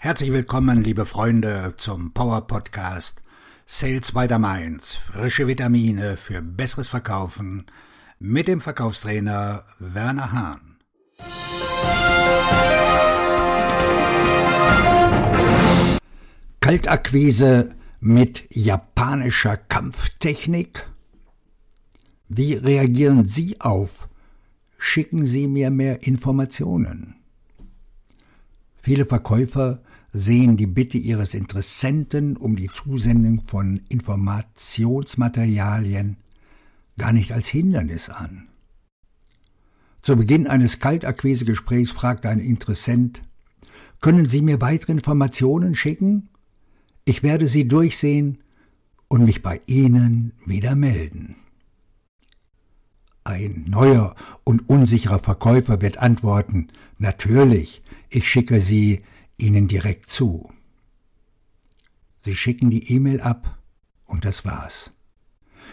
Herzlich willkommen, liebe Freunde, zum Power Podcast Sales by the Mainz. Frische Vitamine für besseres Verkaufen mit dem Verkaufstrainer Werner Hahn. Kaltakquise mit japanischer Kampftechnik? Wie reagieren Sie auf? Schicken Sie mir mehr Informationen. Viele Verkäufer sehen die Bitte ihres Interessenten um die Zusendung von Informationsmaterialien gar nicht als Hindernis an. Zu Beginn eines Kaltakquisegesprächs fragt ein Interessent, können Sie mir weitere Informationen schicken? Ich werde sie durchsehen und mich bei Ihnen wieder melden. Ein neuer und unsicherer Verkäufer wird antworten, natürlich, ich schicke sie Ihnen direkt zu. Sie schicken die E-Mail ab und das war's.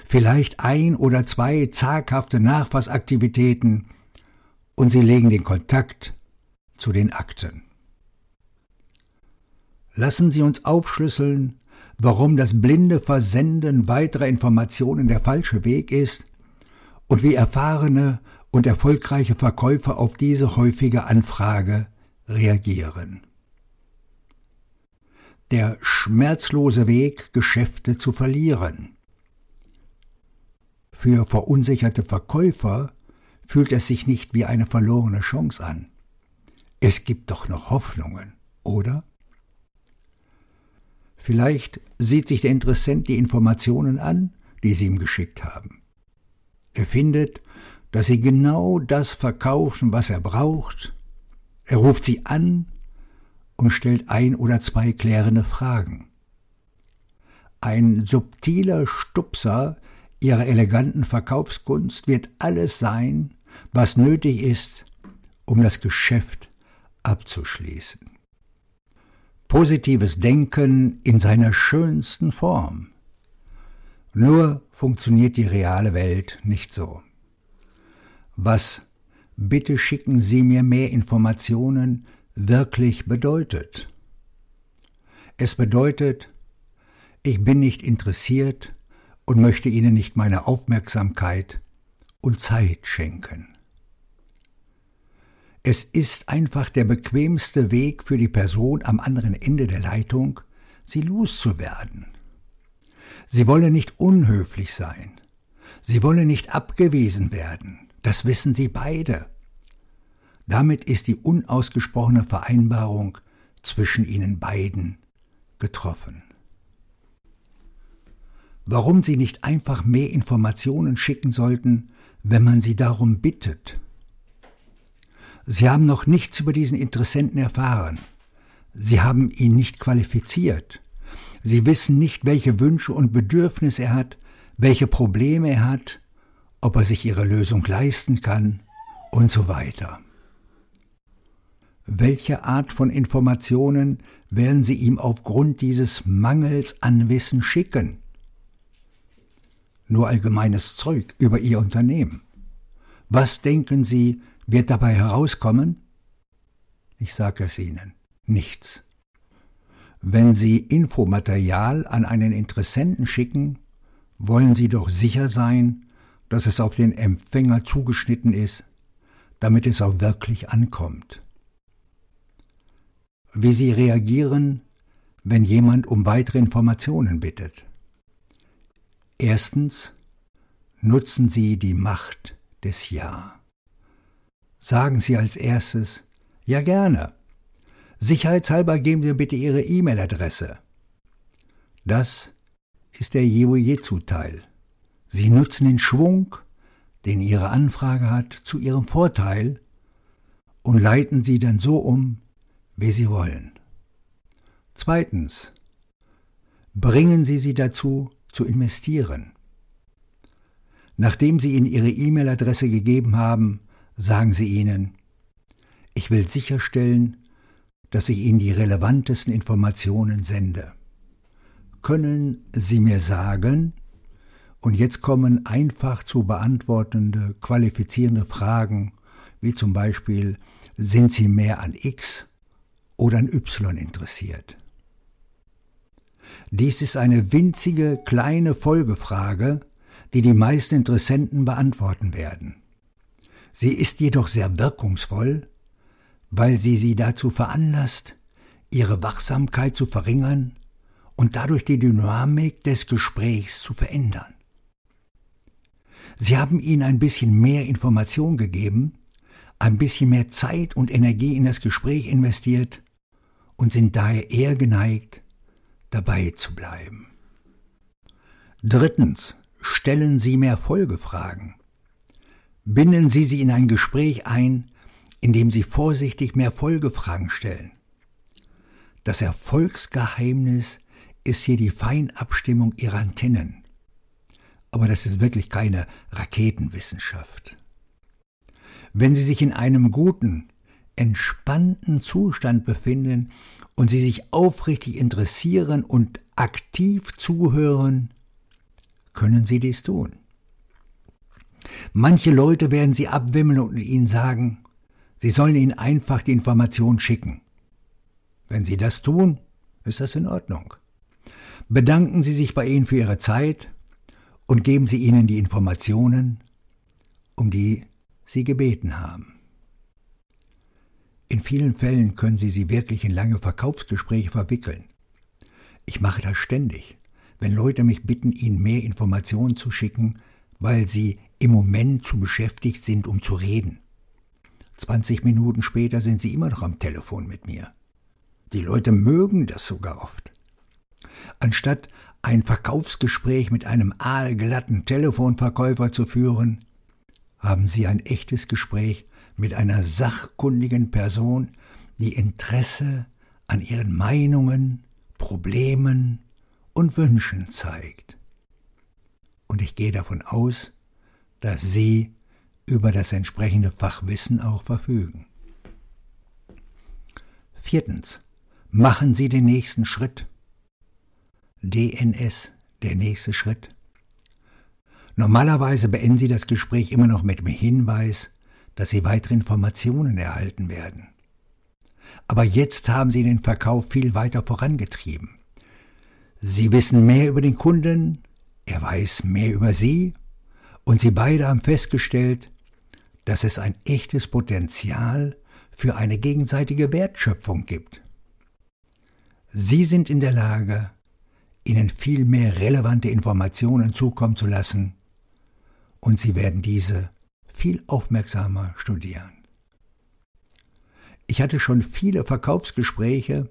Vielleicht ein oder zwei zaghafte Nachfassaktivitäten und Sie legen den Kontakt zu den Akten. Lassen Sie uns aufschlüsseln, warum das blinde Versenden weiterer Informationen der falsche Weg ist und wie erfahrene und erfolgreiche Verkäufer auf diese häufige Anfrage reagieren der schmerzlose Weg, Geschäfte zu verlieren. Für verunsicherte Verkäufer fühlt es sich nicht wie eine verlorene Chance an. Es gibt doch noch Hoffnungen, oder? Vielleicht sieht sich der Interessent die Informationen an, die Sie ihm geschickt haben. Er findet, dass Sie genau das verkaufen, was er braucht. Er ruft Sie an und stellt ein oder zwei klärende Fragen. Ein subtiler Stupser ihrer eleganten Verkaufskunst wird alles sein, was nötig ist, um das Geschäft abzuschließen. Positives Denken in seiner schönsten Form. Nur funktioniert die reale Welt nicht so. Was bitte schicken Sie mir mehr Informationen wirklich bedeutet. Es bedeutet, ich bin nicht interessiert und möchte Ihnen nicht meine Aufmerksamkeit und Zeit schenken. Es ist einfach der bequemste Weg für die Person am anderen Ende der Leitung, sie loszuwerden. Sie wolle nicht unhöflich sein. Sie wolle nicht abgewiesen werden. Das wissen Sie beide. Damit ist die unausgesprochene Vereinbarung zwischen ihnen beiden getroffen. Warum sie nicht einfach mehr Informationen schicken sollten, wenn man sie darum bittet? Sie haben noch nichts über diesen Interessenten erfahren. Sie haben ihn nicht qualifiziert. Sie wissen nicht, welche Wünsche und Bedürfnisse er hat, welche Probleme er hat, ob er sich ihre Lösung leisten kann und so weiter. Welche Art von Informationen werden Sie ihm aufgrund dieses Mangels an Wissen schicken? Nur allgemeines Zeug über Ihr Unternehmen. Was denken Sie, wird dabei herauskommen? Ich sage es Ihnen, nichts. Wenn Sie Infomaterial an einen Interessenten schicken, wollen Sie doch sicher sein, dass es auf den Empfänger zugeschnitten ist, damit es auch wirklich ankommt wie Sie reagieren, wenn jemand um weitere Informationen bittet. Erstens nutzen Sie die Macht des Ja. Sagen Sie als erstes Ja gerne. Sicherheitshalber geben Sie bitte Ihre E-Mail-Adresse. Das ist der Jehu-Jezu-Teil. Sie nutzen den Schwung, den Ihre Anfrage hat, zu Ihrem Vorteil und leiten sie dann so um, wie Sie wollen. Zweitens. Bringen Sie sie dazu, zu investieren. Nachdem Sie Ihnen Ihre E-Mail-Adresse gegeben haben, sagen Sie ihnen, ich will sicherstellen, dass ich Ihnen die relevantesten Informationen sende. Können Sie mir sagen, und jetzt kommen einfach zu beantwortende, qualifizierende Fragen, wie zum Beispiel, sind Sie mehr an X oder an Y interessiert. Dies ist eine winzige kleine Folgefrage, die die meisten Interessenten beantworten werden. Sie ist jedoch sehr wirkungsvoll, weil sie sie dazu veranlasst, ihre Wachsamkeit zu verringern und dadurch die Dynamik des Gesprächs zu verändern. Sie haben ihnen ein bisschen mehr Information gegeben, ein bisschen mehr Zeit und Energie in das Gespräch investiert und sind daher eher geneigt, dabei zu bleiben. Drittens, stellen Sie mehr Folgefragen. Binden Sie sie in ein Gespräch ein, indem Sie vorsichtig mehr Folgefragen stellen. Das Erfolgsgeheimnis ist hier die Feinabstimmung Ihrer Antennen. Aber das ist wirklich keine Raketenwissenschaft. Wenn Sie sich in einem guten, entspannten Zustand befinden und Sie sich aufrichtig interessieren und aktiv zuhören, können Sie dies tun. Manche Leute werden Sie abwimmeln und Ihnen sagen, Sie sollen Ihnen einfach die Information schicken. Wenn Sie das tun, ist das in Ordnung. Bedanken Sie sich bei Ihnen für Ihre Zeit und geben Sie ihnen die Informationen, um die Sie gebeten haben. In vielen Fällen können Sie sie wirklich in lange Verkaufsgespräche verwickeln. Ich mache das ständig, wenn Leute mich bitten, ihnen mehr Informationen zu schicken, weil sie im Moment zu beschäftigt sind, um zu reden. 20 Minuten später sind sie immer noch am Telefon mit mir. Die Leute mögen das sogar oft. Anstatt ein Verkaufsgespräch mit einem aalglatten Telefonverkäufer zu führen, haben Sie ein echtes Gespräch mit einer sachkundigen Person, die Interesse an Ihren Meinungen, Problemen und Wünschen zeigt. Und ich gehe davon aus, dass Sie über das entsprechende Fachwissen auch verfügen. Viertens. Machen Sie den nächsten Schritt. DNS, der nächste Schritt. Normalerweise beenden Sie das Gespräch immer noch mit dem Hinweis, dass Sie weitere Informationen erhalten werden. Aber jetzt haben Sie den Verkauf viel weiter vorangetrieben. Sie wissen mehr über den Kunden, er weiß mehr über Sie und Sie beide haben festgestellt, dass es ein echtes Potenzial für eine gegenseitige Wertschöpfung gibt. Sie sind in der Lage, ihnen viel mehr relevante Informationen zukommen zu lassen, und sie werden diese viel aufmerksamer studieren. Ich hatte schon viele Verkaufsgespräche,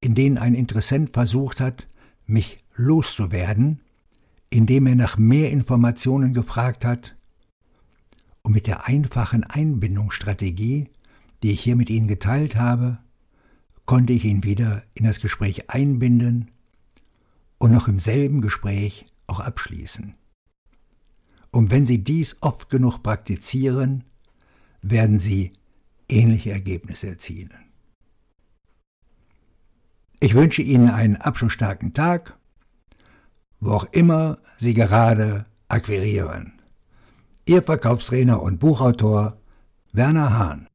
in denen ein Interessent versucht hat, mich loszuwerden, indem er nach mehr Informationen gefragt hat, und mit der einfachen Einbindungsstrategie, die ich hier mit Ihnen geteilt habe, konnte ich ihn wieder in das Gespräch einbinden und noch im selben Gespräch auch abschließen. Und wenn Sie dies oft genug praktizieren, werden Sie ähnliche Ergebnisse erzielen. Ich wünsche Ihnen einen abschlussstarken Tag, wo auch immer Sie gerade akquirieren. Ihr Verkaufstrainer und Buchautor Werner Hahn